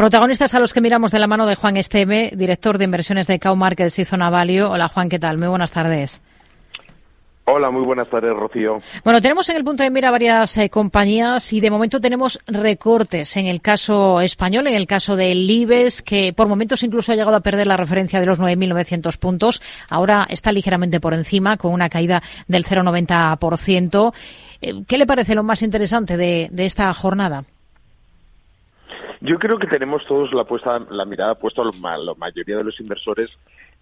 Protagonistas a los que miramos de la mano de Juan Esteve, director de inversiones de Cow Markets y Zona Value. Hola Juan, ¿qué tal? Muy buenas tardes. Hola, muy buenas tardes, Rocío. Bueno, tenemos en el punto de mira varias eh, compañías y de momento tenemos recortes en el caso español, en el caso del IBEX, que por momentos incluso ha llegado a perder la referencia de los 9.900 puntos. Ahora está ligeramente por encima, con una caída del 0,90%. Eh, ¿Qué le parece lo más interesante de, de esta jornada? Yo creo que tenemos todos la, puesta, la mirada puesta la mayoría de los inversores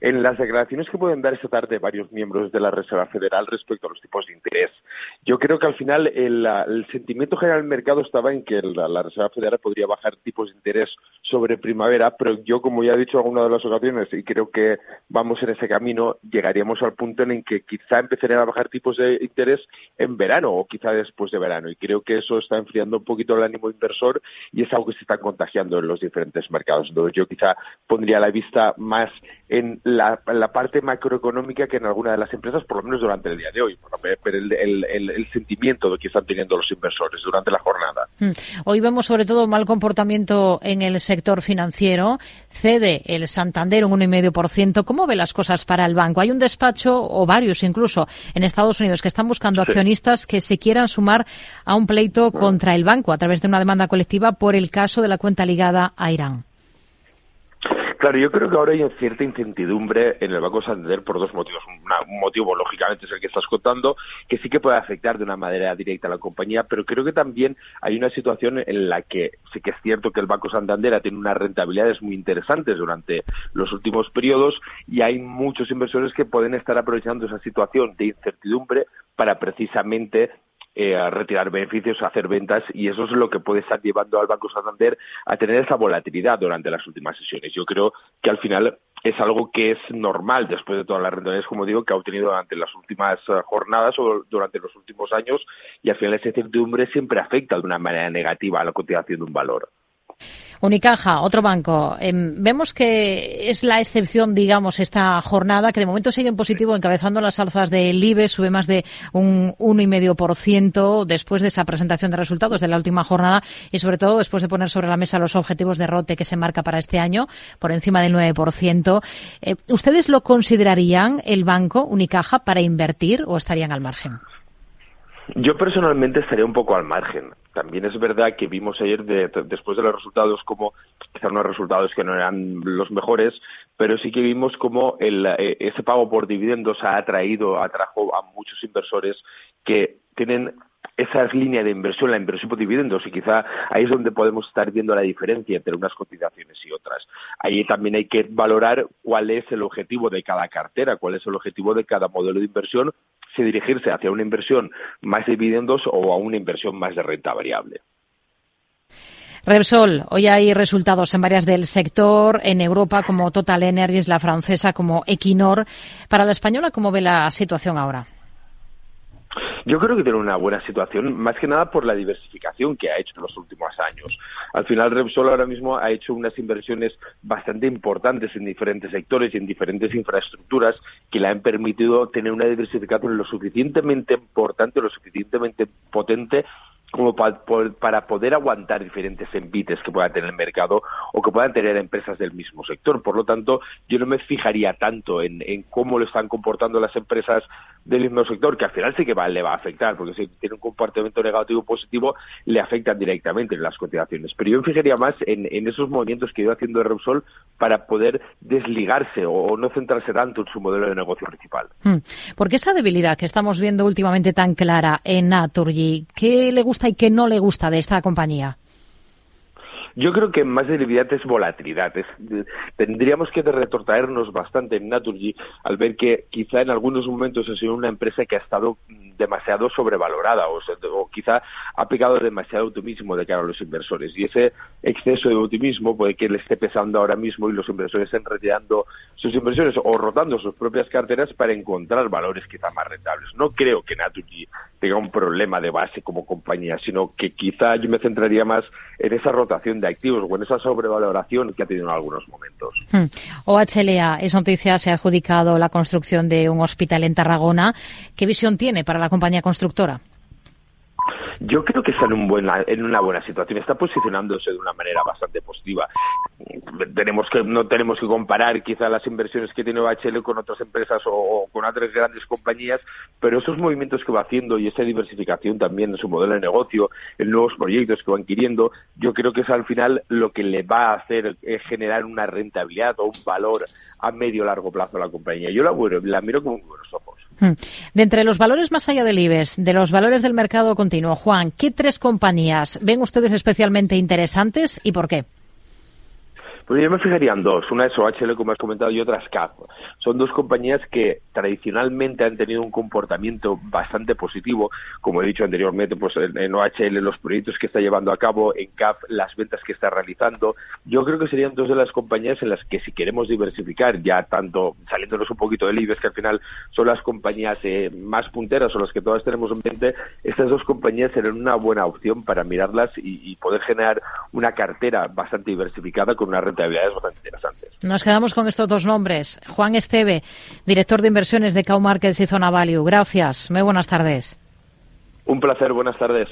en las declaraciones que pueden dar esta tarde varios miembros de la Reserva Federal respecto a los tipos de interés. Yo creo que al final el, sentimiento general del mercado estaba en que la, Reserva Federal podría bajar tipos de interés sobre primavera, pero yo, como ya he dicho en alguna de las ocasiones, y creo que vamos en ese camino, llegaríamos al punto en el que quizá empezarían a bajar tipos de interés en verano o quizá después de verano. Y creo que eso está enfriando un poquito el ánimo inversor y es algo que se está contagiando en los diferentes mercados. Entonces yo quizá pondría la vista más en la, parte macroeconómica que en alguna de las empresas, por lo menos durante el día de hoy, ver el, el, sentimiento de que están teniendo los inversores durante la jornada. Hmm. Hoy vemos sobre todo mal comportamiento en el sector financiero. Cede el Santander un 1,5%. ¿Cómo ve las cosas para el banco? Hay un despacho, o varios incluso, en Estados Unidos que están buscando accionistas que se quieran sumar a un pleito contra el banco a través de una demanda colectiva por el caso de la cuenta ligada a Irán. Claro, yo creo que ahora hay cierta incertidumbre en el Banco Santander por dos motivos. un motivo, lógicamente, es el que estás contando, que sí que puede afectar de una manera directa a la compañía, pero creo que también hay una situación en la que sí que es cierto que el Banco Santander ha tenido unas rentabilidades muy interesantes durante los últimos periodos y hay muchos inversores que pueden estar aprovechando esa situación de incertidumbre para precisamente eh, a retirar beneficios, a hacer ventas y eso es lo que puede estar llevando al Banco Santander a tener esa volatilidad durante las últimas sesiones. Yo creo que al final es algo que es normal después de todas las rentabilidades, como digo, que ha obtenido durante las últimas eh, jornadas o durante los últimos años y al final esa incertidumbre siempre afecta de una manera negativa a la cotización de un valor. Unicaja, otro banco. Em, vemos que es la excepción, digamos, esta jornada, que de momento sigue en positivo, encabezando las alzas del IBE, sube más de un 1,5% después de esa presentación de resultados de la última jornada y, sobre todo, después de poner sobre la mesa los objetivos de ROTE que se marca para este año, por encima del 9%. Eh, ¿Ustedes lo considerarían el banco Unicaja para invertir o estarían al margen? Yo personalmente estaría un poco al margen. También es verdad que vimos ayer, después de los resultados, como quizás unos resultados que no eran los mejores, pero sí que vimos como eh, ese pago por dividendos ha atraído, atrajo a muchos inversores que tienen esa línea de inversión, la inversión por dividendos, y quizá ahí es donde podemos estar viendo la diferencia entre unas cotizaciones y otras. Ahí también hay que valorar cuál es el objetivo de cada cartera, cuál es el objetivo de cada modelo de inversión si dirigirse hacia una inversión más de dividendos o a una inversión más de renta variable. Repsol, hoy hay resultados en varias del sector, en Europa como Total Energies, la francesa como Equinor. Para la española, ¿cómo ve la situación ahora? Yo creo que tiene una buena situación, más que nada por la diversificación que ha hecho en los últimos años. Al final, Repsol ahora mismo ha hecho unas inversiones bastante importantes en diferentes sectores y en diferentes infraestructuras que le han permitido tener una diversificación lo suficientemente importante, lo suficientemente potente como para poder aguantar diferentes envites que pueda tener el mercado o que puedan tener empresas del mismo sector. Por lo tanto, yo no me fijaría tanto en, cómo lo están comportando las empresas del mismo sector, que al final sí que le va a afectar, porque si tiene un comportamiento negativo o positivo, le afectan directamente en las cotizaciones. Pero yo me fijaría más en, esos movimientos que iba haciendo Repsol para poder desligarse o, no centrarse tanto en su modelo de negocio principal. Hmm. ¿Por qué esa debilidad que estamos viendo últimamente tan clara en Naturgy? ¿Qué le gusta y qué no le gusta de esta compañía? Yo creo que más debilidad es volatilidad. tendríamos que retrotraernos bastante en Naturgy al ver que quizá en algunos momentos ha sido una empresa que ha estado demasiado sobrevalorada o, quizá ha pegado demasiado optimismo de cara a los inversores. Y ese exceso de optimismo puede que le esté pesando ahora mismo y los inversores estén retirando sus inversiones o rotando sus propias carteras para encontrar valores quizá más rentables. No creo que Naturgy tenga un problema de base como compañía, sino que quizá yo me centraría más en esa rotación de activos o en esa sobrevaloración que ha tenido en algunos momentos. Hmm. OHLA es noticia, se ha adjudicado la construcción de un hospital en Tarragona. ¿Qué visión tiene para la compañía constructora? Yo creo que está en, un buena, en una buena situación, está posicionándose de una manera bastante positiva. Tenemos que, no tenemos que comparar quizá las inversiones que tiene OHL con otras empresas o, con otras grandes compañías, pero esos movimientos que va haciendo y esa diversificación también en su modelo de negocio, en nuevos proyectos que va adquiriendo, yo creo que es al final lo que le va a hacer es generar una rentabilidad o un valor a medio largo plazo a la compañía. Yo la, la miro con buenos ojos. Hmm. De entre los valores más allá del IBEX, de los valores del mercado continuo, Juan, ¿qué tres compañías ven ustedes especialmente interesantes y por qué? Pues yo me fijaría dos. Una es OHL, como has comentado, y otra es CAF. Son dos compañías que tradicionalmente han tenido un comportamiento bastante positivo. Como he dicho anteriormente, pues en OHL los proyectos que está llevando a cabo, en CAF las ventas que está realizando. Yo creo que serían dos de las compañías en las que si queremos diversificar, ya tanto saliéndonos un poquito del IBEX, que al final son las compañías eh, más punteras o las que todas tenemos en mente, estas dos compañías serían una buena opción para mirarlas y, y poder generar una cartera bastante diversificada con una renta bastante interesantes. Nos quedamos con estos dos nombres. Juan Esteve, director de inversiones de Cow Markets y Zona Value. Gracias. Muy buenas tardes. Un placer. Buenas tardes.